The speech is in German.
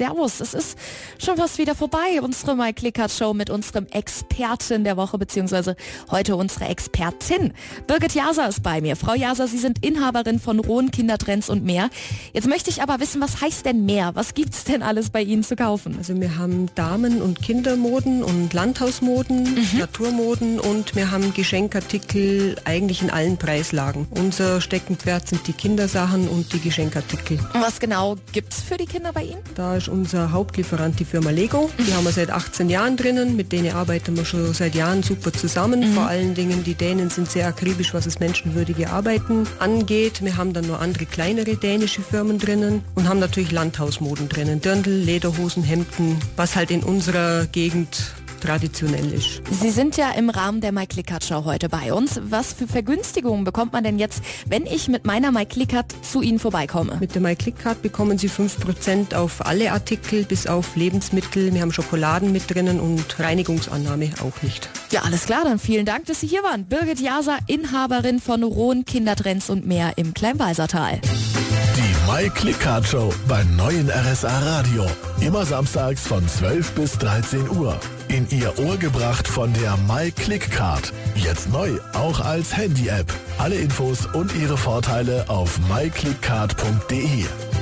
Servus. Es ist schon fast wieder vorbei, unsere My Clickart Show mit unserem Experten der Woche, beziehungsweise heute unsere Expertin. Birgit Jaser ist bei mir. Frau Jaser, Sie sind Inhaberin von Rohn Kindertrends und mehr. Jetzt möchte ich aber wissen, was heißt denn mehr? Was gibt es denn alles bei Ihnen zu kaufen? Also wir haben Damen- und Kindermoden und Landhausmoden, mhm. Naturmoden und wir haben Geschenkartikel eigentlich in allen Preislagen. Unser Steckenpferd sind die Kindersachen und die Geschenkartikel. Was genau gibt es für die Kinder bei Ihnen? Da ist unser Hauptlieferant die Firma Lego. Die haben wir seit 18 Jahren drinnen. Mit denen arbeiten wir schon seit Jahren super zusammen. Mhm. Vor allen Dingen die Dänen sind sehr akribisch, was das menschenwürdige Arbeiten angeht. Wir haben dann nur andere kleinere dänische Firmen drinnen und haben natürlich Landhausmoden drinnen. Dirndl, Lederhosen, Hemden, was halt in unserer Gegend traditionell ist. Sie sind ja im Rahmen der MyClickart Show heute bei uns. Was für Vergünstigungen bekommt man denn jetzt, wenn ich mit meiner MyClickart zu Ihnen vorbeikomme? Mit der MyClickart bekommen Sie 5% auf alle Artikel bis auf Lebensmittel. Wir haben Schokoladen mit drinnen und Reinigungsannahme auch nicht. Ja, alles klar, dann vielen Dank, dass Sie hier waren. Birgit Jaser, Inhaberin von Rohn Kindertrends und mehr im Kleinwalsertal. Die MyClickart Show beim neuen RSA Radio. Immer samstags von 12 bis 13 Uhr in Ihr Ohr gebracht von der MyClickCard. Jetzt neu, auch als Handy-App. Alle Infos und ihre Vorteile auf myclickcard.de.